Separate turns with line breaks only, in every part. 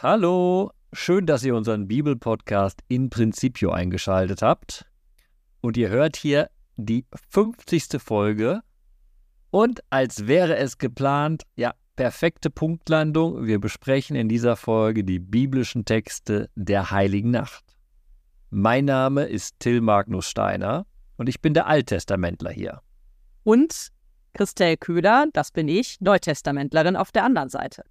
Hallo, schön, dass ihr unseren Bibelpodcast in Principio eingeschaltet habt. Und ihr hört hier die 50. Folge. Und als wäre es geplant, ja, perfekte Punktlandung. Wir besprechen in dieser Folge die biblischen Texte der Heiligen Nacht. Mein Name ist Till Magnus Steiner und ich bin der Alttestamentler hier.
Und Christel Köhler, das bin ich, Neutestamentlerin auf der anderen Seite.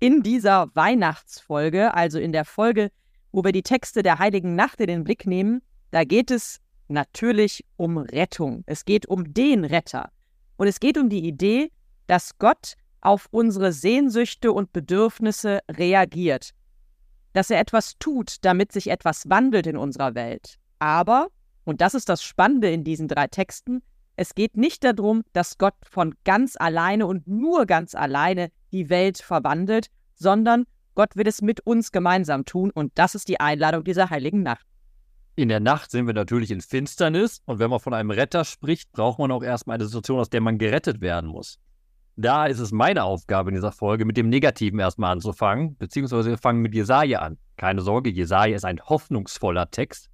In dieser Weihnachtsfolge, also in der Folge, wo wir die Texte der Heiligen Nacht in den Blick nehmen, da geht es natürlich um Rettung. Es geht um den Retter. Und es geht um die Idee, dass Gott auf unsere Sehnsüchte und Bedürfnisse reagiert. Dass er etwas tut, damit sich etwas wandelt in unserer Welt. Aber, und das ist das Spannende in diesen drei Texten, es geht nicht darum, dass Gott von ganz alleine und nur ganz alleine die Welt verwandelt, sondern Gott will es mit uns gemeinsam tun und das ist die Einladung dieser heiligen Nacht.
In der Nacht sind wir natürlich in Finsternis und wenn man von einem Retter spricht, braucht man auch erstmal eine Situation, aus der man gerettet werden muss. Da ist es meine Aufgabe in dieser Folge, mit dem Negativen erstmal anzufangen, beziehungsweise wir fangen mit Jesaja an. Keine Sorge, Jesaja ist ein hoffnungsvoller Text.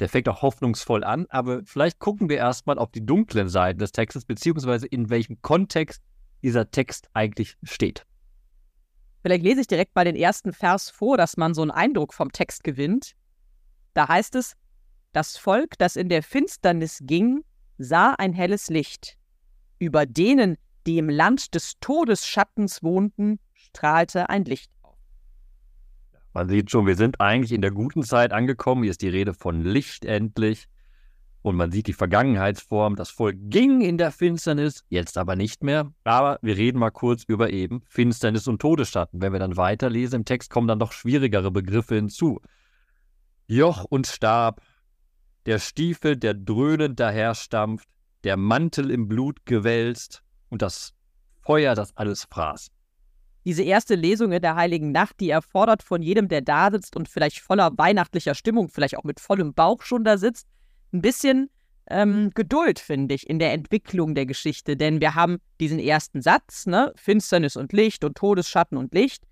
Der fängt auch hoffnungsvoll an, aber vielleicht gucken wir erstmal auf die dunklen Seiten des Textes, beziehungsweise in welchem Kontext dieser Text eigentlich steht.
Vielleicht lese ich direkt mal den ersten Vers vor, dass man so einen Eindruck vom Text gewinnt. Da heißt es, das Volk, das in der Finsternis ging, sah ein helles Licht. Über denen, die im Land des Todesschattens wohnten, strahlte ein Licht.
Man sieht schon, wir sind eigentlich in der guten Zeit angekommen. Hier ist die Rede von Licht endlich. Und man sieht die Vergangenheitsform, das Volk ging in der Finsternis, jetzt aber nicht mehr. Aber wir reden mal kurz über eben Finsternis und Todesschatten. Wenn wir dann weiterlesen im Text, kommen dann noch schwierigere Begriffe hinzu. Joch und Stab, der Stiefel, der dröhnend daherstampft, der Mantel im Blut gewälzt und das Feuer, das alles fraß.
Diese erste Lesung in der Heiligen Nacht, die erfordert von jedem, der da sitzt und vielleicht voller weihnachtlicher Stimmung, vielleicht auch mit vollem Bauch schon da sitzt, ein bisschen ähm, mhm. Geduld, finde ich, in der Entwicklung der Geschichte. Denn wir haben diesen ersten Satz, ne? Finsternis und Licht und Todesschatten und Licht.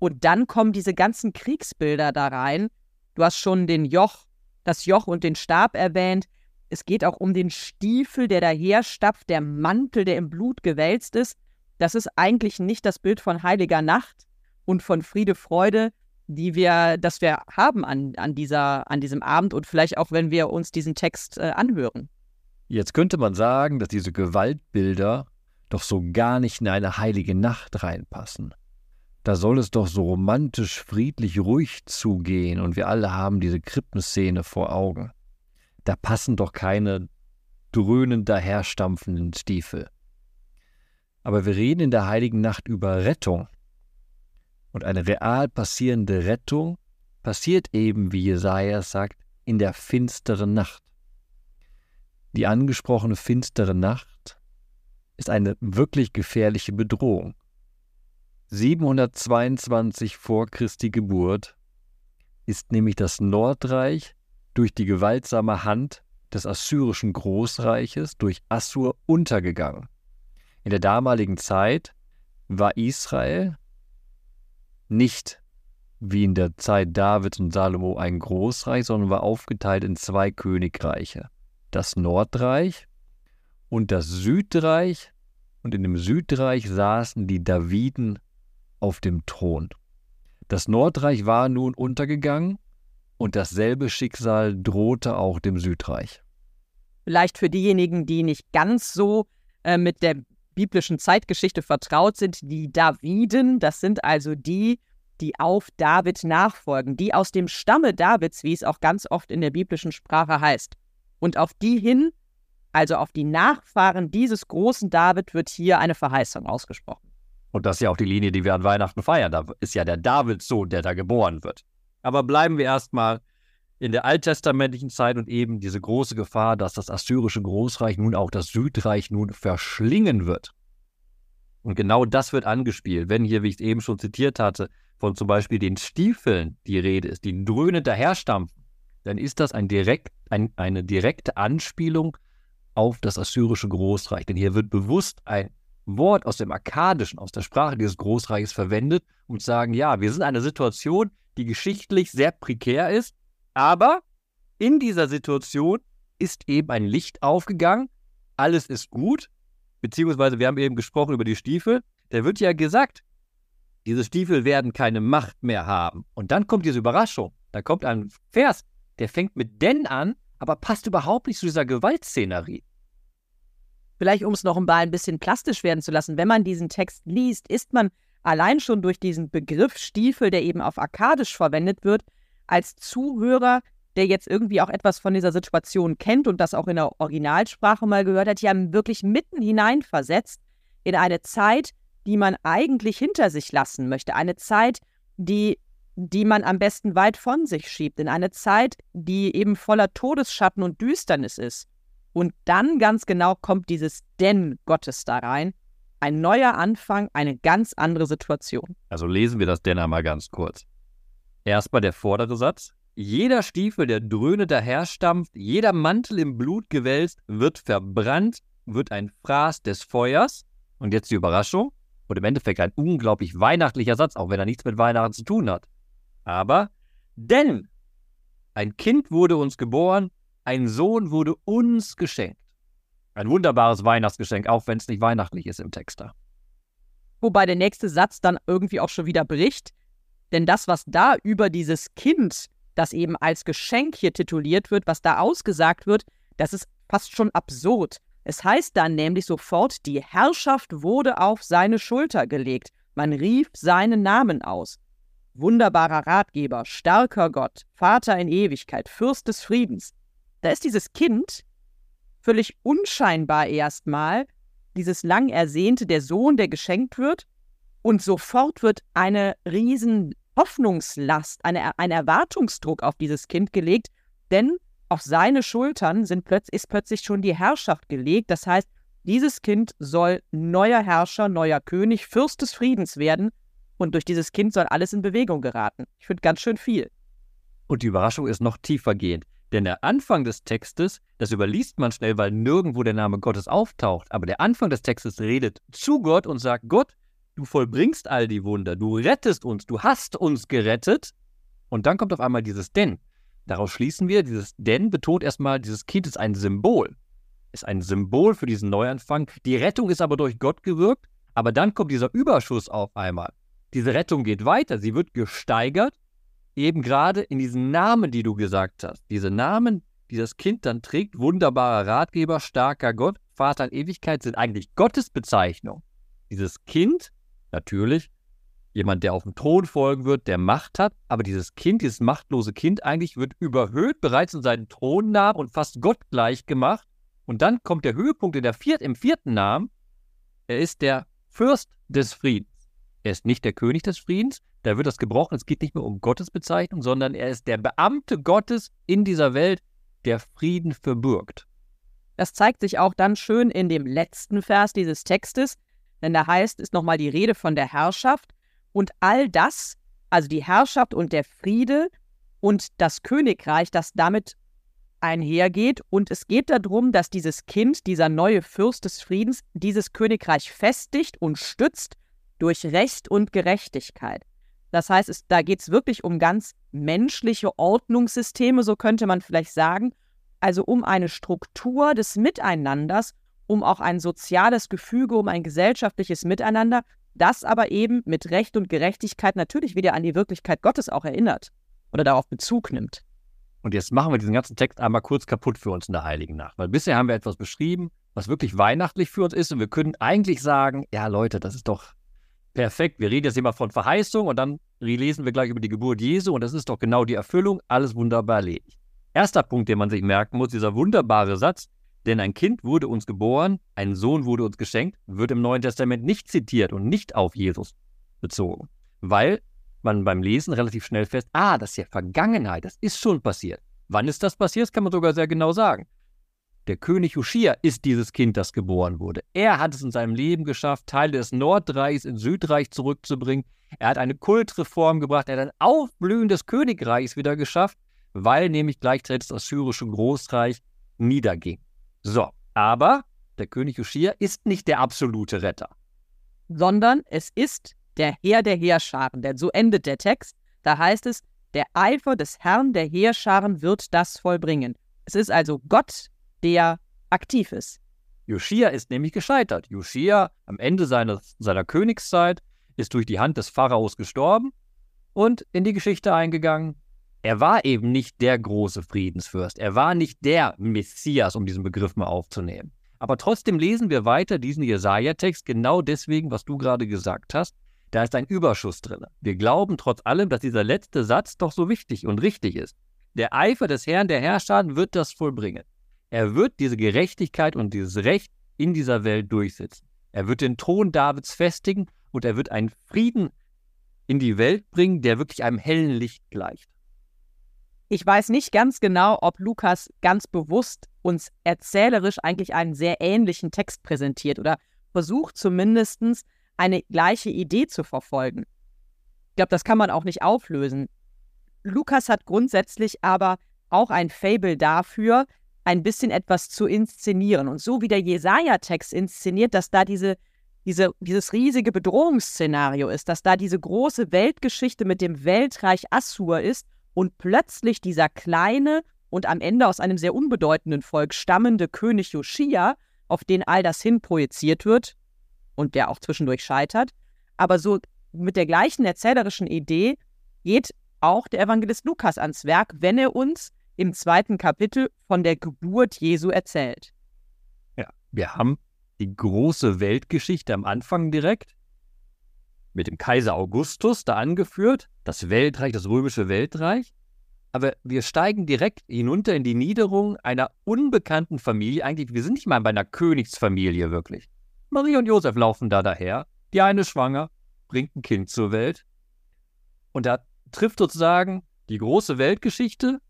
Und dann kommen diese ganzen Kriegsbilder da rein. Du hast schon den Joch, das Joch und den Stab erwähnt. Es geht auch um den Stiefel, der daherstapft, der Mantel, der im Blut gewälzt ist. Das ist eigentlich nicht das Bild von heiliger Nacht und von Friede, Freude, die wir, das wir haben an, an, dieser, an diesem Abend und vielleicht auch, wenn wir uns diesen Text äh, anhören.
Jetzt könnte man sagen, dass diese Gewaltbilder doch so gar nicht in eine heilige Nacht reinpassen. Da soll es doch so romantisch, friedlich, ruhig zugehen und wir alle haben diese Krippenszene vor Augen. Da passen doch keine dröhnend daherstampfenden Stiefel. Aber wir reden in der heiligen Nacht über Rettung und eine real passierende Rettung passiert eben, wie Jesaja sagt, in der finsteren Nacht. Die angesprochene finstere Nacht ist eine wirklich gefährliche Bedrohung. 722 vor Christi Geburt ist nämlich das Nordreich durch die gewaltsame Hand des assyrischen Großreiches durch Assur untergegangen. In der damaligen Zeit war Israel nicht wie in der Zeit Davids und Salomo ein Großreich, sondern war aufgeteilt in zwei Königreiche. Das Nordreich und das Südreich. Und in dem Südreich saßen die Daviden auf dem Thron. Das Nordreich war nun untergegangen und dasselbe Schicksal drohte auch dem Südreich.
Vielleicht für diejenigen, die nicht ganz so äh, mit der biblischen Zeitgeschichte vertraut sind, die Daviden, das sind also die, die auf David nachfolgen, die aus dem Stamme Davids, wie es auch ganz oft in der biblischen Sprache heißt. Und auf die hin, also auf die Nachfahren dieses großen David, wird hier eine Verheißung ausgesprochen.
Und das ist ja auch die Linie, die wir an Weihnachten feiern. Da ist ja der Davidssohn, der da geboren wird. Aber bleiben wir erstmal in der alttestamentlichen Zeit und eben diese große Gefahr, dass das assyrische Großreich nun auch das Südreich nun verschlingen wird. Und genau das wird angespielt, wenn hier, wie ich es eben schon zitiert hatte, von zum Beispiel den Stiefeln die Rede ist, die dröhnend daherstampfen, dann ist das ein direkt, ein, eine direkte Anspielung auf das assyrische Großreich. Denn hier wird bewusst ein Wort aus dem Akkadischen, aus der Sprache dieses Großreiches verwendet, um zu sagen, ja, wir sind in einer Situation, die geschichtlich sehr prekär ist, aber in dieser Situation ist eben ein Licht aufgegangen, alles ist gut, beziehungsweise wir haben eben gesprochen über die Stiefel, da wird ja gesagt, diese Stiefel werden keine Macht mehr haben. Und dann kommt diese Überraschung, da kommt ein Vers, der fängt mit denn an, aber passt überhaupt nicht zu dieser Gewaltszenerie.
Vielleicht, um es noch ein bisschen plastisch werden zu lassen, wenn man diesen Text liest, ist man allein schon durch diesen Begriff Stiefel, der eben auf Akkadisch verwendet wird, als Zuhörer, der jetzt irgendwie auch etwas von dieser Situation kennt und das auch in der Originalsprache mal gehört hat, ja wirklich mitten hineinversetzt in eine Zeit, die man eigentlich hinter sich lassen möchte. Eine Zeit, die, die man am besten weit von sich schiebt. In eine Zeit, die eben voller Todesschatten und Düsternis ist. Und dann ganz genau kommt dieses Denn Gottes da rein. Ein neuer Anfang, eine ganz andere Situation.
Also lesen wir das denn einmal ganz kurz. Erstmal der vordere Satz. Jeder Stiefel, der dröhnend daherstampft, jeder Mantel im Blut gewälzt, wird verbrannt, wird ein Fraß des Feuers. Und jetzt die Überraschung. Und im Endeffekt ein unglaublich weihnachtlicher Satz, auch wenn er nichts mit Weihnachten zu tun hat. Aber, denn ein Kind wurde uns geboren, ein Sohn wurde uns geschenkt. Ein wunderbares Weihnachtsgeschenk, auch wenn es nicht weihnachtlich ist im Text da.
Wobei der nächste Satz dann irgendwie auch schon wieder bricht. Denn das, was da über dieses Kind, das eben als Geschenk hier tituliert wird, was da ausgesagt wird, das ist fast schon absurd. Es heißt dann nämlich sofort, die Herrschaft wurde auf seine Schulter gelegt. Man rief seinen Namen aus. Wunderbarer Ratgeber, starker Gott, Vater in Ewigkeit, Fürst des Friedens. Da ist dieses Kind, völlig unscheinbar erstmal, dieses lang ersehnte, der Sohn, der geschenkt wird, und sofort wird eine riesen Hoffnungslast, eine, ein Erwartungsdruck auf dieses Kind gelegt, denn auf seine Schultern sind plötz ist plötzlich schon die Herrschaft gelegt. Das heißt, dieses Kind soll neuer Herrscher, neuer König, Fürst des Friedens werden und durch dieses Kind soll alles in Bewegung geraten. Ich finde ganz schön viel.
Und die Überraschung ist noch tiefer gehend. Denn der Anfang des Textes, das überliest man schnell, weil nirgendwo der Name Gottes auftaucht. Aber der Anfang des Textes redet zu Gott und sagt: Gott, du vollbringst all die Wunder, du rettest uns, du hast uns gerettet. Und dann kommt auf einmal dieses Denn. Daraus schließen wir, dieses Denn betont erstmal, dieses Kind ist ein Symbol. Ist ein Symbol für diesen Neuanfang. Die Rettung ist aber durch Gott gewirkt. Aber dann kommt dieser Überschuss auf einmal. Diese Rettung geht weiter, sie wird gesteigert eben gerade in diesen Namen, die du gesagt hast, diese Namen, die das Kind dann trägt, wunderbarer Ratgeber, starker Gott, Vater in Ewigkeit, sind eigentlich Gottes Bezeichnung. Dieses Kind, natürlich, jemand, der auf dem Thron folgen wird, der Macht hat, aber dieses Kind, dieses machtlose Kind eigentlich wird überhöht, bereits in seinen Thronnamen und fast gottgleich gemacht. Und dann kommt der Höhepunkt in der viert, im vierten Namen. Er ist der Fürst des Friedens. Er ist nicht der König des Friedens, da wird das gebrochen. Es geht nicht mehr um Gottes Bezeichnung, sondern er ist der Beamte Gottes in dieser Welt, der Frieden verbürgt.
Das zeigt sich auch dann schön in dem letzten Vers dieses Textes, denn da heißt, ist nochmal die Rede von der Herrschaft und all das, also die Herrschaft und der Friede und das Königreich, das damit einhergeht. Und es geht darum, dass dieses Kind, dieser neue Fürst des Friedens, dieses Königreich festigt und stützt durch Recht und Gerechtigkeit. Das heißt, es, da geht es wirklich um ganz menschliche Ordnungssysteme, so könnte man vielleicht sagen. Also um eine Struktur des Miteinanders, um auch ein soziales Gefüge, um ein gesellschaftliches Miteinander, das aber eben mit Recht und Gerechtigkeit natürlich wieder an die Wirklichkeit Gottes auch erinnert oder darauf Bezug nimmt.
Und jetzt machen wir diesen ganzen Text einmal kurz kaputt für uns in der Heiligen Nacht. Weil bisher haben wir etwas beschrieben, was wirklich weihnachtlich für uns ist. Und wir können eigentlich sagen, ja Leute, das ist doch perfekt, wir reden jetzt immer von Verheißung und dann lesen wir gleich über die Geburt Jesu und das ist doch genau die Erfüllung, alles wunderbar erledigt. Erster Punkt, den man sich merken muss, dieser wunderbare Satz, denn ein Kind wurde uns geboren, ein Sohn wurde uns geschenkt, wird im Neuen Testament nicht zitiert und nicht auf Jesus bezogen, weil man beim Lesen relativ schnell fest, ah, das ist ja Vergangenheit, das ist schon passiert. Wann ist das passiert? Das kann man sogar sehr genau sagen. Der König Uschia ist dieses Kind, das geboren wurde. Er hat es in seinem Leben geschafft, Teile des Nordreichs in Südreich zurückzubringen. Er hat eine Kultreform gebracht, er hat ein Aufblühen des Königreichs wieder geschafft, weil nämlich gleichzeitig das assyrische Großreich niederging. So, aber der König Uschia ist nicht der absolute Retter.
sondern es ist der Herr der Heerscharen, denn so endet der Text. Da heißt es, der Eifer des Herrn der Heerscharen wird das vollbringen. Es ist also Gott, der aktiv ist.
Joschia ist nämlich gescheitert. Joschia am Ende seines, seiner Königszeit ist durch die Hand des Pharaos gestorben und in die Geschichte eingegangen. Er war eben nicht der große Friedensfürst. Er war nicht der Messias, um diesen Begriff mal aufzunehmen. Aber trotzdem lesen wir weiter diesen Jesaja-Text genau deswegen, was du gerade gesagt hast. Da ist ein Überschuss drin. Wir glauben trotz allem, dass dieser letzte Satz doch so wichtig und richtig ist. Der Eifer des Herrn der Herrscher wird das vollbringen. Er wird diese Gerechtigkeit und dieses Recht in dieser Welt durchsetzen. Er wird den Thron Davids festigen und er wird einen Frieden in die Welt bringen, der wirklich einem hellen Licht gleicht.
Ich weiß nicht ganz genau, ob Lukas ganz bewusst uns erzählerisch eigentlich einen sehr ähnlichen Text präsentiert oder versucht zumindest eine gleiche Idee zu verfolgen. Ich glaube, das kann man auch nicht auflösen. Lukas hat grundsätzlich aber auch ein Fable dafür, ein bisschen etwas zu inszenieren. Und so wie der Jesaja-Text inszeniert, dass da diese, diese, dieses riesige Bedrohungsszenario ist, dass da diese große Weltgeschichte mit dem Weltreich Assur ist und plötzlich dieser kleine und am Ende aus einem sehr unbedeutenden Volk stammende König Joschia, auf den all das hin projiziert wird und der auch zwischendurch scheitert. Aber so mit der gleichen erzählerischen Idee geht auch der Evangelist Lukas ans Werk, wenn er uns im zweiten Kapitel von der Geburt Jesu erzählt.
Ja, wir haben die große Weltgeschichte am Anfang direkt mit dem Kaiser Augustus da angeführt, das Weltreich, das römische Weltreich. Aber wir steigen direkt hinunter in die Niederung einer unbekannten Familie. Eigentlich, wir sind nicht mal bei einer Königsfamilie wirklich. Marie und Josef laufen da daher. Die eine schwanger, bringt ein Kind zur Welt. Und da trifft sozusagen die große Weltgeschichte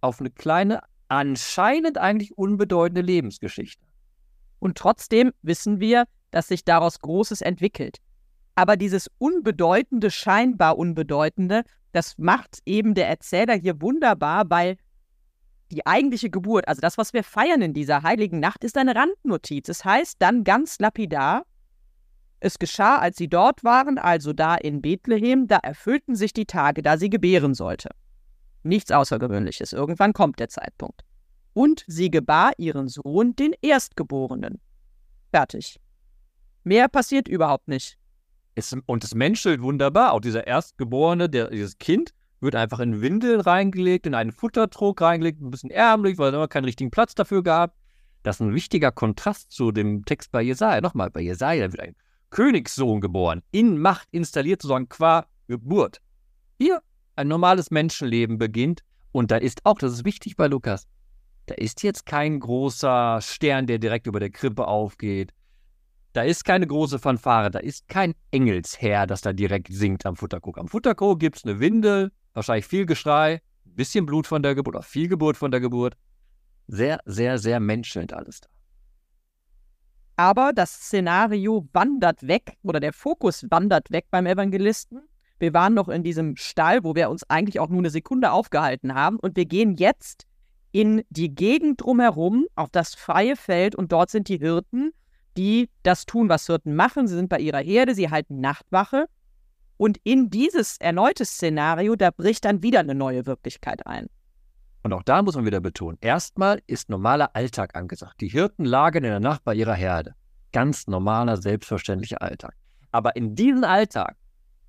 auf eine kleine, anscheinend eigentlich unbedeutende Lebensgeschichte.
Und trotzdem wissen wir, dass sich daraus Großes entwickelt. Aber dieses Unbedeutende, scheinbar Unbedeutende, das macht eben der Erzähler hier wunderbar, weil die eigentliche Geburt, also das, was wir feiern in dieser heiligen Nacht, ist eine Randnotiz. Es heißt dann ganz lapidar, es geschah, als sie dort waren, also da in Bethlehem, da erfüllten sich die Tage, da sie gebären sollte. Nichts Außergewöhnliches. Irgendwann kommt der Zeitpunkt. Und sie gebar ihren Sohn, den Erstgeborenen. Fertig. Mehr passiert überhaupt nicht.
Es, und es menschelt wunderbar. Auch dieser Erstgeborene, der, dieses Kind, wird einfach in Windeln reingelegt, in einen Futtertrog reingelegt, ein bisschen ärmlich, weil er keinen richtigen Platz dafür gab. Das ist ein wichtiger Kontrast zu dem Text bei Jesaja. Nochmal, bei Jesaja wird ein Königssohn geboren, in Macht installiert, sozusagen qua Geburt. Hier ein normales Menschenleben beginnt. Und da ist auch, das ist wichtig bei Lukas, da ist jetzt kein großer Stern, der direkt über der Krippe aufgeht. Da ist keine große Fanfare, da ist kein Engelsherr, das da direkt singt am Futterkrug. Am Futterkrug gibt es eine Windel, wahrscheinlich viel Geschrei, ein bisschen Blut von der Geburt, oder viel Geburt von der Geburt. Sehr, sehr, sehr menschelnd alles da.
Aber das Szenario wandert weg, oder der Fokus wandert weg beim Evangelisten wir waren noch in diesem Stall, wo wir uns eigentlich auch nur eine Sekunde aufgehalten haben. Und wir gehen jetzt in die Gegend drumherum, auf das freie Feld. Und dort sind die Hirten, die das tun, was Hirten machen. Sie sind bei ihrer Herde, sie halten Nachtwache. Und in dieses erneute Szenario, da bricht dann wieder eine neue Wirklichkeit ein.
Und auch da muss man wieder betonen, erstmal ist normaler Alltag angesagt. Die Hirten lagern in der Nacht bei ihrer Herde. Ganz normaler, selbstverständlicher Alltag. Aber in diesen Alltag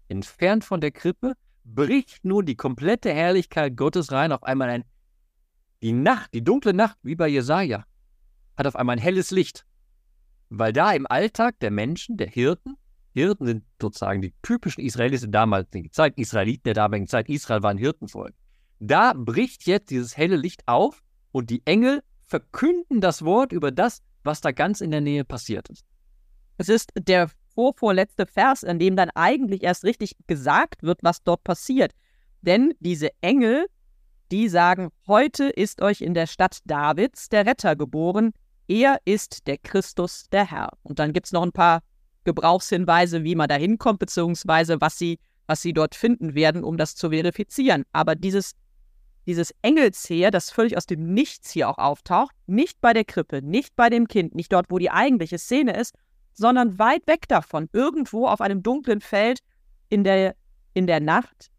entfernt von der Krippe, bricht nun die komplette Herrlichkeit Gottes rein. Auf einmal ein, die Nacht, die dunkle Nacht, wie bei Jesaja, hat auf einmal ein helles Licht. Weil da im Alltag der Menschen, der Hirten, Hirten sind sozusagen die typischen Israelis der damaligen Zeit, Israeliten der damaligen Zeit, Israel war ein Hirtenvolk. Da bricht jetzt dieses helle Licht auf und die Engel verkünden das Wort über das, was da ganz in der Nähe passiert ist.
Es ist der vorvorletzte Vers, in dem dann eigentlich erst richtig gesagt wird, was dort passiert. Denn diese Engel, die sagen, heute ist euch in der Stadt Davids der Retter geboren, er ist der Christus, der Herr. Und dann gibt es noch ein paar Gebrauchshinweise, wie man da hinkommt, beziehungsweise was sie, was sie dort finden werden, um das zu verifizieren. Aber dieses, dieses Engelsheer, das völlig aus dem Nichts hier auch auftaucht, nicht bei der Krippe, nicht bei dem Kind, nicht dort, wo die eigentliche Szene ist, sondern weit weg davon, irgendwo auf einem dunklen Feld in der, in der Nacht.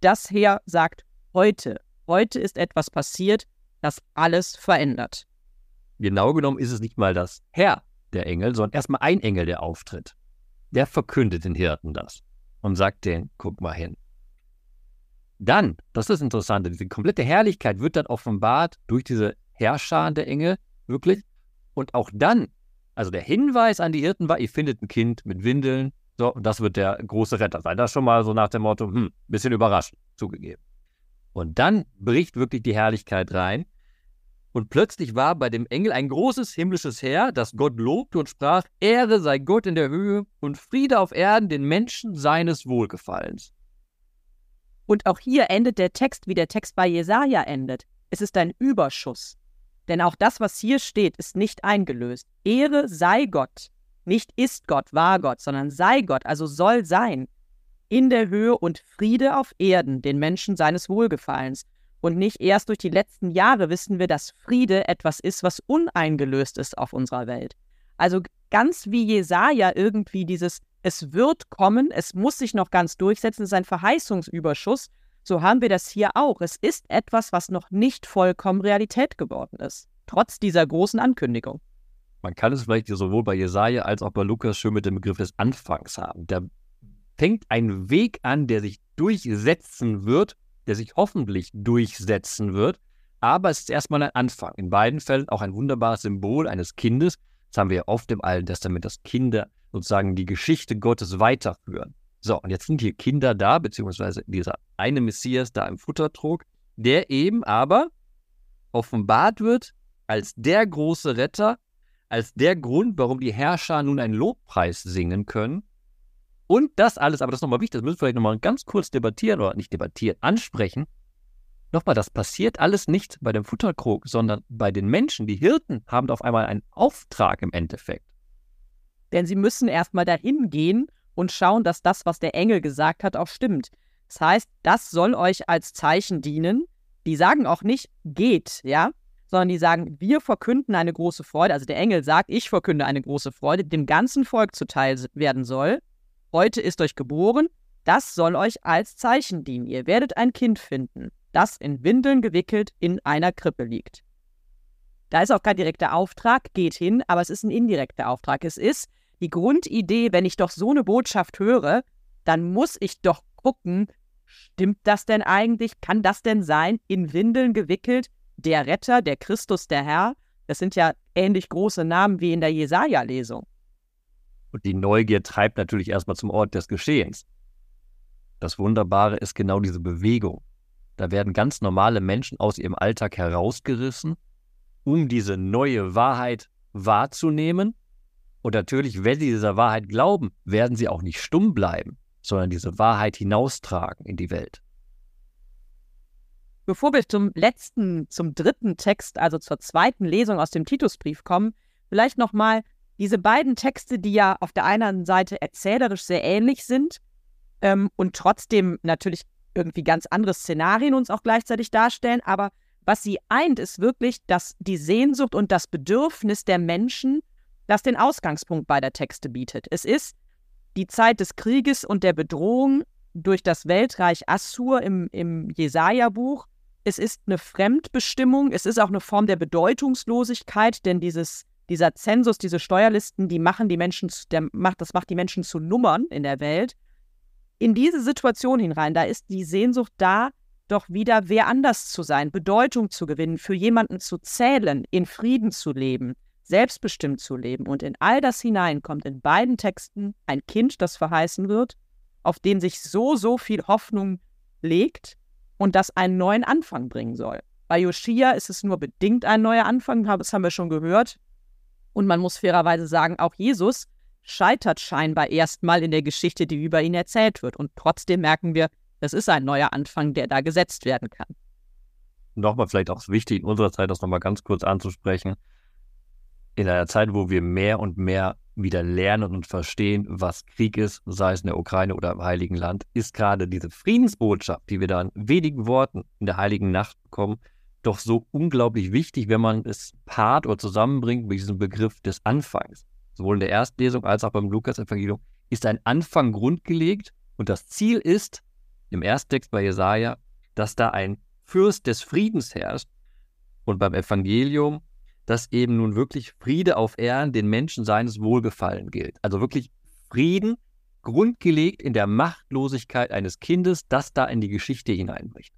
Das Heer sagt heute. Heute ist etwas passiert, das alles verändert.
Genau genommen ist es nicht mal das Herr der Engel, sondern erstmal ein Engel, der auftritt. Der verkündet den Hirten das und sagt denen, guck mal hin. Dann, das ist das Interessante, diese komplette Herrlichkeit wird dann offenbart durch diese Herrscher der Engel, wirklich. Und auch dann, also der Hinweis an die Hirten war, ihr findet ein Kind mit Windeln, so, und das wird der große Retter sein. Das schon mal so nach dem Motto, hm, bisschen überraschend, zugegeben. Und dann bricht wirklich die Herrlichkeit rein. Und plötzlich war bei dem Engel ein großes himmlisches Heer, das Gott lobte und sprach: Ehre sei Gott in der Höhe und Friede auf Erden den Menschen seines Wohlgefallens.
Und auch hier endet der Text, wie der Text bei Jesaja endet. Es ist ein Überschuss. Denn auch das, was hier steht, ist nicht eingelöst. Ehre sei Gott. Nicht ist Gott, war Gott, sondern sei Gott, also soll sein. In der Höhe und Friede auf Erden, den Menschen seines Wohlgefallens. Und nicht erst durch die letzten Jahre wissen wir, dass Friede etwas ist, was uneingelöst ist auf unserer Welt. Also ganz wie Jesaja irgendwie dieses es wird kommen, es muss sich noch ganz durchsetzen, ist ein Verheißungsüberschuss. So haben wir das hier auch. Es ist etwas, was noch nicht vollkommen Realität geworden ist, trotz dieser großen Ankündigung.
Man kann es vielleicht sowohl bei Jesaja als auch bei Lukas schön mit dem Begriff des Anfangs haben. Da fängt ein Weg an, der sich durchsetzen wird, der sich hoffentlich durchsetzen wird. Aber es ist erstmal ein Anfang. In beiden Fällen auch ein wunderbares Symbol eines Kindes. Das haben wir ja oft im Alten Testament, dass Kinder sozusagen die Geschichte Gottes weiterführen. So, und jetzt sind hier Kinder da, beziehungsweise dieser eine Messias da im Futtertrog, der eben aber offenbart wird als der große Retter, als der Grund, warum die Herrscher nun einen Lobpreis singen können. Und das alles, aber das ist nochmal wichtig, das müssen wir vielleicht nochmal ganz kurz debattieren oder nicht debattieren, ansprechen. Nochmal, das passiert alles nicht bei dem Futterkrog, sondern bei den Menschen. Die Hirten haben auf einmal einen Auftrag im Endeffekt.
Denn sie müssen erstmal dahin gehen und schauen, dass das, was der Engel gesagt hat, auch stimmt. Das heißt, das soll euch als Zeichen dienen. Die sagen auch nicht, geht, ja, sondern die sagen, wir verkünden eine große Freude. Also der Engel sagt, ich verkünde eine große Freude, dem ganzen Volk zuteil werden soll. Heute ist euch geboren, das soll euch als Zeichen dienen. Ihr werdet ein Kind finden, das in Windeln gewickelt in einer Krippe liegt. Da ist auch kein direkter Auftrag, geht hin, aber es ist ein indirekter Auftrag. Es ist, die Grundidee, wenn ich doch so eine Botschaft höre, dann muss ich doch gucken, stimmt das denn eigentlich? Kann das denn sein? In Windeln gewickelt, der Retter, der Christus, der Herr? Das sind ja ähnlich große Namen wie in der Jesaja-Lesung.
Und die Neugier treibt natürlich erstmal zum Ort des Geschehens. Das Wunderbare ist genau diese Bewegung. Da werden ganz normale Menschen aus ihrem Alltag herausgerissen, um diese neue Wahrheit wahrzunehmen und natürlich, wenn sie dieser Wahrheit glauben, werden sie auch nicht stumm bleiben, sondern diese Wahrheit hinaustragen in die Welt.
Bevor wir zum letzten, zum dritten Text, also zur zweiten Lesung aus dem Titusbrief kommen, vielleicht nochmal diese beiden Texte, die ja auf der einen Seite erzählerisch sehr ähnlich sind ähm, und trotzdem natürlich irgendwie ganz andere Szenarien uns auch gleichzeitig darstellen, aber was sie eint, ist wirklich, dass die Sehnsucht und das Bedürfnis der Menschen das den Ausgangspunkt beider Texte bietet. Es ist die Zeit des Krieges und der Bedrohung durch das Weltreich Assur im, im Jesaja-Buch. Es ist eine Fremdbestimmung, es ist auch eine Form der Bedeutungslosigkeit, denn dieses, dieser Zensus, diese Steuerlisten, die machen die Menschen, der macht, das macht die Menschen zu Nummern in der Welt. In diese Situation hinein, da ist die Sehnsucht da, doch wieder wer anders zu sein, Bedeutung zu gewinnen, für jemanden zu zählen, in Frieden zu leben selbstbestimmt zu leben. Und in all das hinein kommt in beiden Texten ein Kind, das verheißen wird, auf den sich so, so viel Hoffnung legt und das einen neuen Anfang bringen soll. Bei Joschia ist es nur bedingt ein neuer Anfang, das haben wir schon gehört. Und man muss fairerweise sagen, auch Jesus scheitert scheinbar erstmal in der Geschichte, die über ihn erzählt wird. Und trotzdem merken wir, das ist ein neuer Anfang, der da gesetzt werden kann.
Nochmal vielleicht auch wichtig in unserer Zeit, das nochmal ganz kurz anzusprechen in einer Zeit, wo wir mehr und mehr wieder lernen und verstehen, was Krieg ist, sei es in der Ukraine oder im Heiligen Land, ist gerade diese Friedensbotschaft, die wir da in wenigen Worten in der Heiligen Nacht bekommen, doch so unglaublich wichtig, wenn man es paart oder zusammenbringt mit diesem Begriff des Anfangs. sowohl in der Erstlesung als auch beim Lukas-Evangelium, ist ein Anfang grundgelegt und das Ziel ist, im Ersttext bei Jesaja, dass da ein Fürst des Friedens herrscht und beim Evangelium, dass eben nun wirklich Friede auf Erden den Menschen seines Wohlgefallen gilt. Also wirklich Frieden, grundgelegt in der Machtlosigkeit eines Kindes, das da in die Geschichte hineinbricht.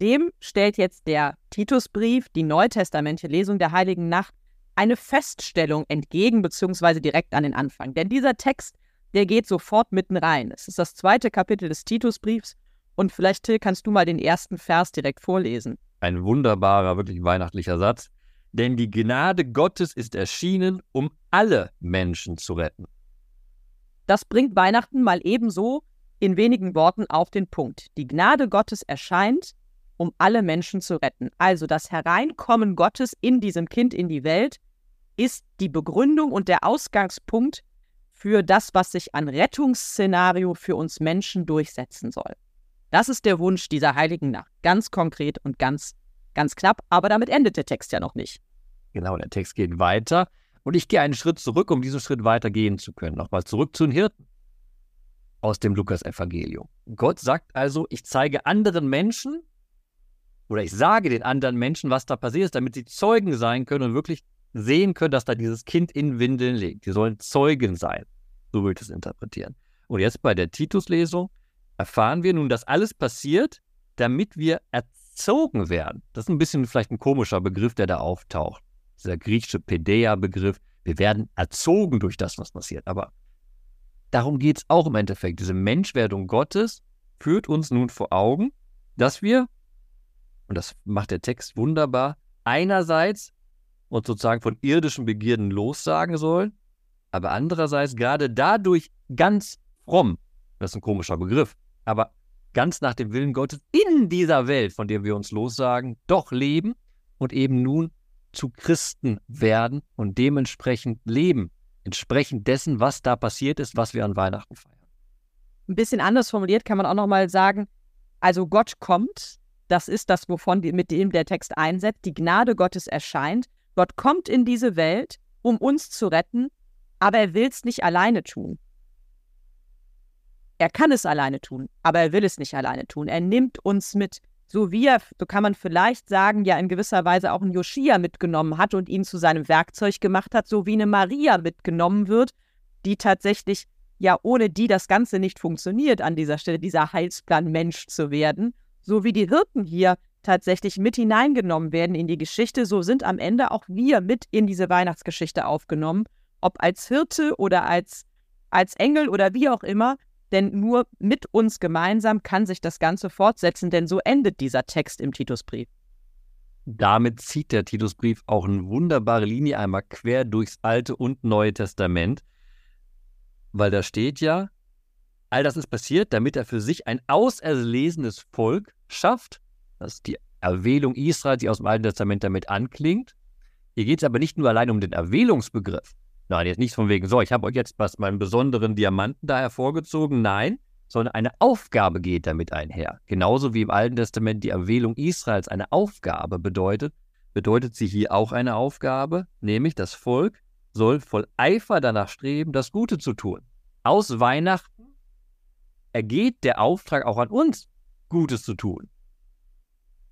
Dem stellt jetzt der Titusbrief, die neutestamentliche Lesung der Heiligen Nacht, eine Feststellung entgegen, beziehungsweise direkt an den Anfang. Denn dieser Text, der geht sofort mitten rein. Es ist das zweite Kapitel des Titusbriefs und vielleicht, Till, kannst du mal den ersten Vers direkt vorlesen.
Ein wunderbarer, wirklich weihnachtlicher Satz. Denn die Gnade Gottes ist erschienen, um alle Menschen zu retten.
Das bringt Weihnachten mal ebenso in wenigen Worten auf den Punkt. Die Gnade Gottes erscheint, um alle Menschen zu retten. Also das Hereinkommen Gottes in diesem Kind in die Welt ist die Begründung und der Ausgangspunkt für das, was sich an Rettungsszenario für uns Menschen durchsetzen soll. Das ist der Wunsch dieser heiligen Nacht. Ganz konkret und ganz, ganz knapp. Aber damit endet der Text ja noch nicht.
Genau, der Text geht weiter. Und ich gehe einen Schritt zurück, um diesen Schritt weiter gehen zu können. Nochmal zurück zu den Hirten aus dem Lukas-Evangelium. Gott sagt also, ich zeige anderen Menschen oder ich sage den anderen Menschen, was da passiert ist, damit sie Zeugen sein können und wirklich sehen können, dass da dieses Kind in Windeln liegt. Die sollen Zeugen sein. So würde ich es interpretieren. Und jetzt bei der Titus-Lesung erfahren wir nun, dass alles passiert, damit wir erzogen werden. Das ist ein bisschen vielleicht ein komischer Begriff, der da auftaucht. Dieser griechische Pedea-Begriff. Wir werden erzogen durch das, was passiert. Aber darum geht es auch im Endeffekt. Diese Menschwerdung Gottes führt uns nun vor Augen, dass wir, und das macht der Text wunderbar, einerseits uns sozusagen von irdischen Begierden lossagen sollen, aber andererseits gerade dadurch ganz fromm, das ist ein komischer Begriff, aber ganz nach dem Willen Gottes in dieser Welt, von der wir uns lossagen, doch leben und eben nun zu Christen werden und dementsprechend leben, entsprechend dessen, was da passiert ist, was wir an Weihnachten feiern.
Ein bisschen anders formuliert kann man auch nochmal sagen, also Gott kommt, das ist das, wovon die, mit dem der Text einsetzt, die Gnade Gottes erscheint, Gott kommt in diese Welt, um uns zu retten, aber er will es nicht alleine tun. Er kann es alleine tun, aber er will es nicht alleine tun. Er nimmt uns mit, so wie er, so kann man vielleicht sagen, ja in gewisser Weise auch einen Joschia mitgenommen hat und ihn zu seinem Werkzeug gemacht hat, so wie eine Maria mitgenommen wird, die tatsächlich, ja ohne die das Ganze nicht funktioniert, an dieser Stelle dieser Heilsplan Mensch zu werden, so wie die Hirten hier tatsächlich mit hineingenommen werden in die Geschichte, so sind am Ende auch wir mit in diese Weihnachtsgeschichte aufgenommen, ob als Hirte oder als, als Engel oder wie auch immer, denn nur mit uns gemeinsam kann sich das Ganze fortsetzen, denn so endet dieser Text im Titusbrief.
Damit zieht der Titusbrief auch eine wunderbare Linie einmal quer durchs Alte und Neue Testament, weil da steht ja, all das ist passiert, damit er für sich ein auserlesenes Volk schafft, das ist die Erwählung Israels, die aus dem Alten Testament damit anklingt. Hier geht es aber nicht nur allein um den Erwählungsbegriff, Nein, jetzt nicht von wegen, so, ich habe euch jetzt was meinen besonderen Diamanten da hervorgezogen. Nein, sondern eine Aufgabe geht damit einher. Genauso wie im Alten Testament die Erwählung Israels eine Aufgabe bedeutet, bedeutet sie hier auch eine Aufgabe, nämlich das Volk soll voll Eifer danach streben, das Gute zu tun. Aus Weihnachten ergeht der Auftrag auch an uns, Gutes zu tun.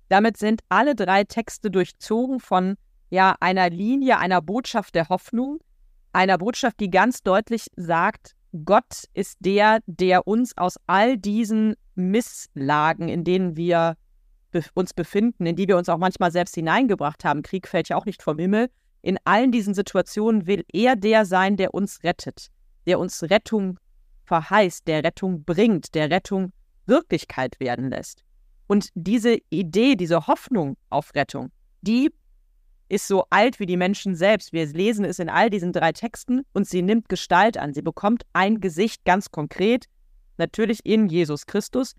Damit sind alle drei Texte durchzogen von ja einer Linie, einer Botschaft der Hoffnung, einer Botschaft, die ganz deutlich sagt, Gott ist der, der uns aus all diesen Misslagen, in denen wir be uns befinden, in die wir uns auch manchmal selbst hineingebracht haben, Krieg fällt ja auch nicht vom Himmel, in allen diesen Situationen will er der sein, der uns rettet, der uns Rettung verheißt, der Rettung bringt, der Rettung Wirklichkeit werden lässt. Und diese Idee, diese Hoffnung auf Rettung, die ist so alt wie die Menschen selbst. Wir lesen es in all diesen drei Texten und sie nimmt Gestalt an. Sie bekommt ein Gesicht ganz konkret, natürlich in Jesus Christus.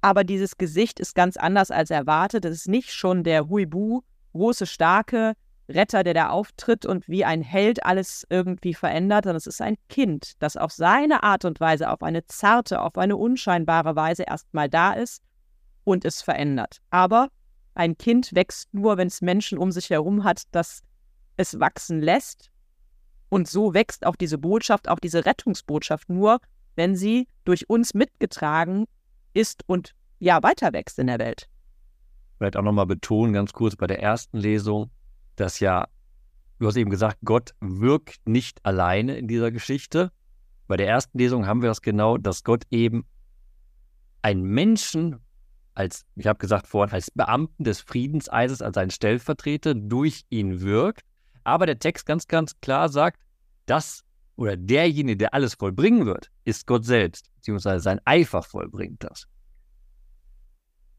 Aber dieses Gesicht ist ganz anders als erwartet. Es ist nicht schon der Huibu, große, starke Retter, der da auftritt und wie ein Held alles irgendwie verändert, sondern es ist ein Kind, das auf seine Art und Weise, auf eine zarte, auf eine unscheinbare Weise erstmal da ist und es verändert. Aber ein Kind wächst nur, wenn es Menschen um sich herum hat, das es wachsen lässt. Und so wächst auch diese Botschaft, auch diese Rettungsbotschaft nur, wenn sie durch uns mitgetragen ist und ja, weiter wächst in der Welt.
Vielleicht auch nochmal betonen, ganz kurz bei der ersten Lesung, dass ja, du hast eben gesagt, Gott wirkt nicht alleine in dieser Geschichte. Bei der ersten Lesung haben wir das genau, dass Gott eben einen Menschen als, ich habe gesagt vorhin, als Beamten des Friedenseises, als einen Stellvertreter durch ihn wirkt. Aber der Text ganz, ganz klar sagt, dass oder derjenige, der alles vollbringen wird, ist Gott selbst, beziehungsweise sein Eifer vollbringt das.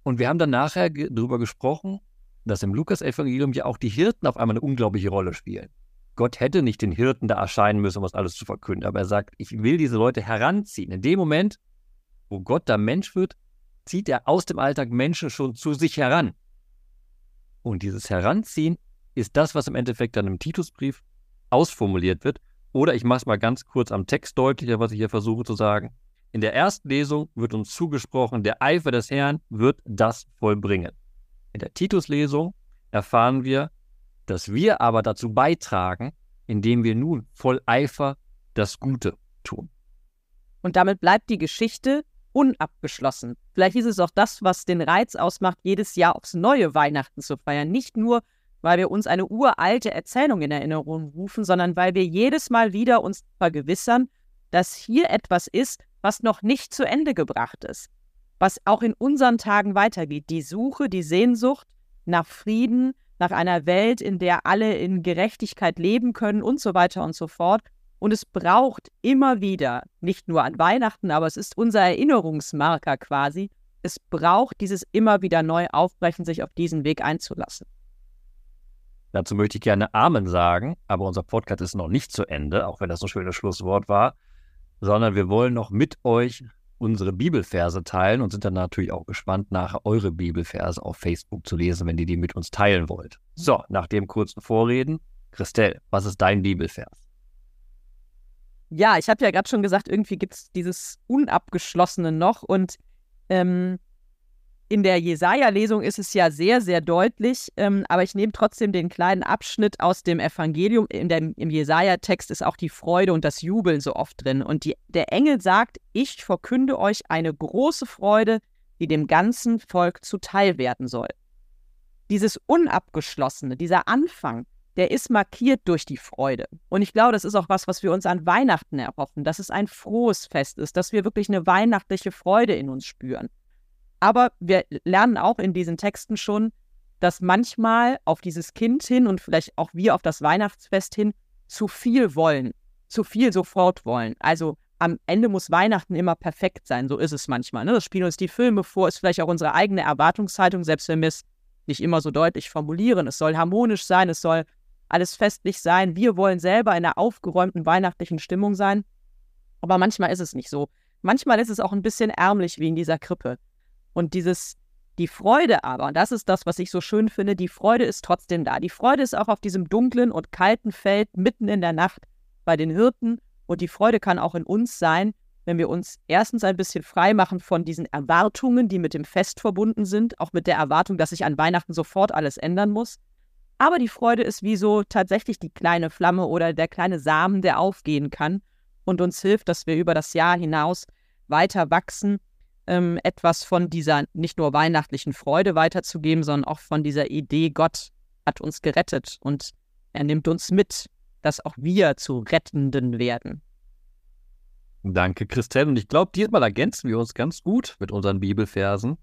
Und wir haben dann nachher darüber gesprochen, dass im Lukas-Evangelium ja auch die Hirten auf einmal eine unglaubliche Rolle spielen. Gott hätte nicht den Hirten da erscheinen müssen, um das alles zu verkünden, aber er sagt, ich will diese Leute heranziehen. In dem Moment, wo Gott da Mensch wird, zieht er aus dem Alltag Menschen schon zu sich heran. Und dieses Heranziehen ist das, was im Endeffekt dann im Titusbrief ausformuliert wird. Oder ich mache es mal ganz kurz am Text deutlicher, was ich hier versuche zu sagen. In der ersten Lesung wird uns zugesprochen, der Eifer des Herrn wird das vollbringen. In der Tituslesung erfahren wir, dass wir aber dazu beitragen, indem wir nun voll Eifer das Gute tun.
Und damit bleibt die Geschichte unabgeschlossen. Vielleicht ist es auch das, was den Reiz ausmacht, jedes Jahr aufs neue Weihnachten zu feiern. Nicht nur, weil wir uns eine uralte Erzählung in Erinnerung rufen, sondern weil wir jedes Mal wieder uns vergewissern, dass hier etwas ist, was noch nicht zu Ende gebracht ist, was auch in unseren Tagen weitergeht. Die Suche, die Sehnsucht nach Frieden, nach einer Welt, in der alle in Gerechtigkeit leben können und so weiter und so fort. Und es braucht immer wieder, nicht nur an Weihnachten, aber es ist unser Erinnerungsmarker quasi, es braucht dieses immer wieder neu aufbrechen, sich auf diesen Weg einzulassen.
Dazu möchte ich gerne Amen sagen, aber unser Podcast ist noch nicht zu Ende, auch wenn das ein schönes Schlusswort war, sondern wir wollen noch mit euch unsere Bibelverse teilen und sind dann natürlich auch gespannt, nachher eure Bibelverse auf Facebook zu lesen, wenn ihr die mit uns teilen wollt. So, nach dem kurzen Vorreden, Christelle, was ist dein Bibelvers?
Ja, ich habe ja gerade schon gesagt, irgendwie gibt es dieses Unabgeschlossene noch. Und ähm, in der Jesaja-Lesung ist es ja sehr, sehr deutlich. Ähm, aber ich nehme trotzdem den kleinen Abschnitt aus dem Evangelium. In dem, Im Jesaja-Text ist auch die Freude und das Jubeln so oft drin. Und die, der Engel sagt: Ich verkünde euch eine große Freude, die dem ganzen Volk zuteil werden soll. Dieses Unabgeschlossene, dieser Anfang, der ist markiert durch die Freude. Und ich glaube, das ist auch was, was wir uns an Weihnachten erhoffen, dass es ein frohes Fest ist, dass wir wirklich eine weihnachtliche Freude in uns spüren. Aber wir lernen auch in diesen Texten schon, dass manchmal auf dieses Kind hin und vielleicht auch wir auf das Weihnachtsfest hin zu viel wollen, zu viel sofort wollen. Also am Ende muss Weihnachten immer perfekt sein, so ist es manchmal. Ne? Das spielen uns die Filme vor, ist vielleicht auch unsere eigene Erwartungshaltung, selbst wenn wir es nicht immer so deutlich formulieren. Es soll harmonisch sein, es soll alles festlich sein. Wir wollen selber in einer aufgeräumten weihnachtlichen Stimmung sein. Aber manchmal ist es nicht so. Manchmal ist es auch ein bisschen ärmlich wie in dieser Krippe. Und dieses, die Freude aber, und das ist das, was ich so schön finde, die Freude ist trotzdem da. Die Freude ist auch auf diesem dunklen und kalten Feld mitten in der Nacht bei den Hirten. Und die Freude kann auch in uns sein, wenn wir uns erstens ein bisschen frei machen von diesen Erwartungen, die mit dem Fest verbunden sind, auch mit der Erwartung, dass sich an Weihnachten sofort alles ändern muss. Aber die Freude ist wie so tatsächlich die kleine Flamme oder der kleine Samen, der aufgehen kann und uns hilft, dass wir über das Jahr hinaus weiter wachsen, ähm, etwas von dieser nicht nur weihnachtlichen Freude weiterzugeben, sondern auch von dieser Idee, Gott hat uns gerettet und er nimmt uns mit, dass auch wir zu Rettenden werden.
Danke, Christelle. Und ich glaube, diesmal ergänzen wir uns ganz gut mit unseren Bibelversen.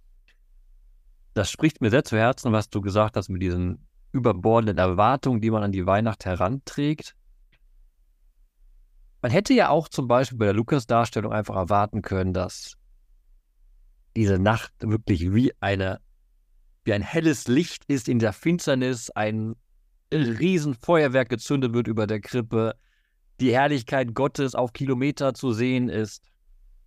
Das spricht mir sehr zu Herzen, was du gesagt hast mit diesen überbordenden Erwartungen, die man an die Weihnacht heranträgt. Man hätte ja auch zum Beispiel bei der Lukas-Darstellung einfach erwarten können, dass diese Nacht wirklich wie eine wie ein helles Licht ist in der Finsternis, ein Riesenfeuerwerk gezündet wird über der Krippe, die Herrlichkeit Gottes auf Kilometer zu sehen ist.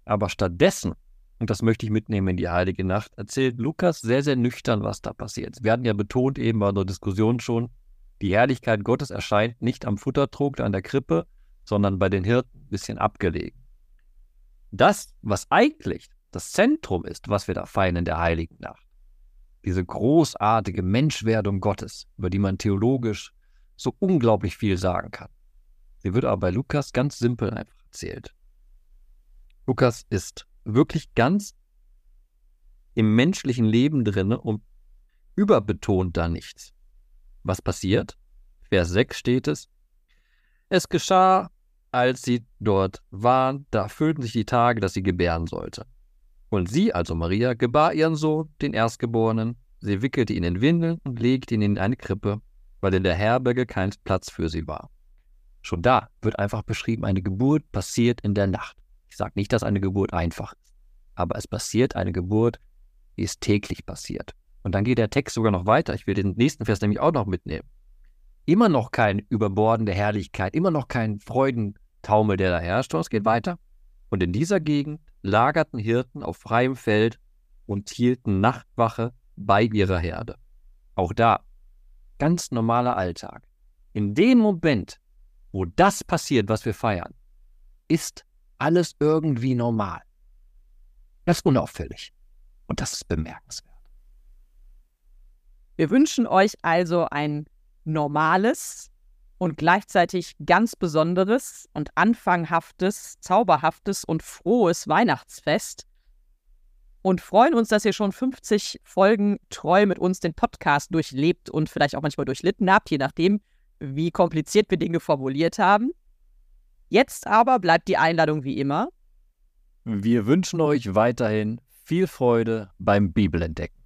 Aber stattdessen und das möchte ich mitnehmen in die heilige Nacht, erzählt Lukas sehr, sehr nüchtern, was da passiert. Wir hatten ja betont eben bei der Diskussion schon, die Herrlichkeit Gottes erscheint nicht am Futtertrog an der Krippe, sondern bei den Hirten ein bisschen abgelegen. Das, was eigentlich das Zentrum ist, was wir da feiern in der heiligen Nacht, diese großartige Menschwerdung Gottes, über die man theologisch so unglaublich viel sagen kann. Sie wird aber bei Lukas ganz simpel einfach erzählt. Lukas ist wirklich ganz im menschlichen Leben drin und überbetont da nichts. Was passiert? Vers 6 steht es. Es geschah, als sie dort waren, da erfüllten sich die Tage, dass sie gebären sollte. Und sie, also Maria, gebar ihren Sohn, den Erstgeborenen. Sie wickelte ihn in Windeln und legte ihn in eine Krippe, weil in der Herberge kein Platz für sie war. Schon da wird einfach beschrieben, eine Geburt passiert in der Nacht. Ich sage nicht, dass eine Geburt einfach ist, aber es passiert eine Geburt, die ist täglich passiert. Und dann geht der Text sogar noch weiter. Ich will den nächsten Vers nämlich auch noch mitnehmen. Immer noch keine überbordende Herrlichkeit, immer noch kein Freudentaumel, der da herrscht, sondern es geht weiter. Und in dieser Gegend lagerten Hirten auf freiem Feld und hielten Nachtwache bei ihrer Herde. Auch da, ganz normaler Alltag. In dem Moment, wo das passiert, was wir feiern, ist alles irgendwie normal. Das ist unauffällig. Und das ist bemerkenswert.
Wir wünschen euch also ein normales und gleichzeitig ganz besonderes und anfanghaftes, zauberhaftes und frohes Weihnachtsfest und freuen uns, dass ihr schon 50 Folgen treu mit uns den Podcast durchlebt und vielleicht auch manchmal durchlitten habt, je nachdem, wie kompliziert wir Dinge formuliert haben. Jetzt aber bleibt die Einladung wie immer.
Wir wünschen euch weiterhin viel Freude beim Bibelentdecken.